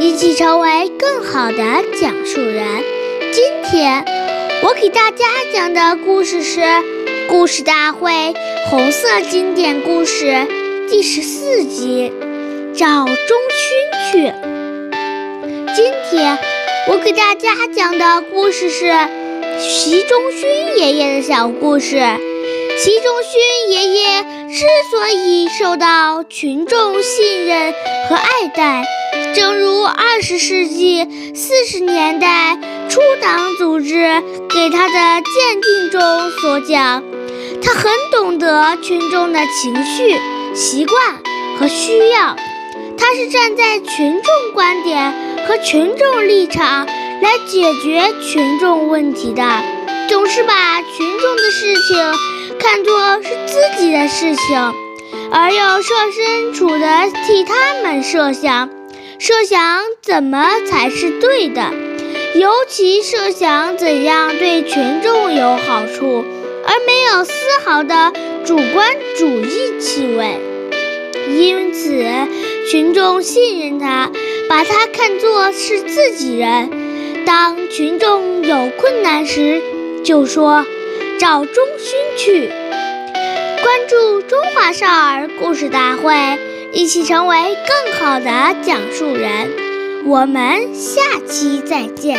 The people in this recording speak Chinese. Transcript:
一起成为更好的讲述人。今天我给大家讲的故事是《故事大会红色经典故事》第十四集《找钟勋去》。今天我给大家讲的故事是习仲勋爷爷的小故事。习仲勋爷爷之所以受到群众信任和爱戴，正如二十世纪四十年代初党组织给他的鉴定中所讲，他很懂得群众的情绪、习惯和需要，他是站在群众观点和群众立场来解决群众问题的，总是把群众的事情。看作是自己的事情，而又设身处地替他们设想，设想怎么才是对的，尤其设想怎样对群众有好处，而没有丝毫的主观主义气味。因此，群众信任他，把他看作是自己人。当群众有困难时，就说。赵忠勋去，关注中华少儿故事大会，一起成为更好的讲述人。我们下期再见。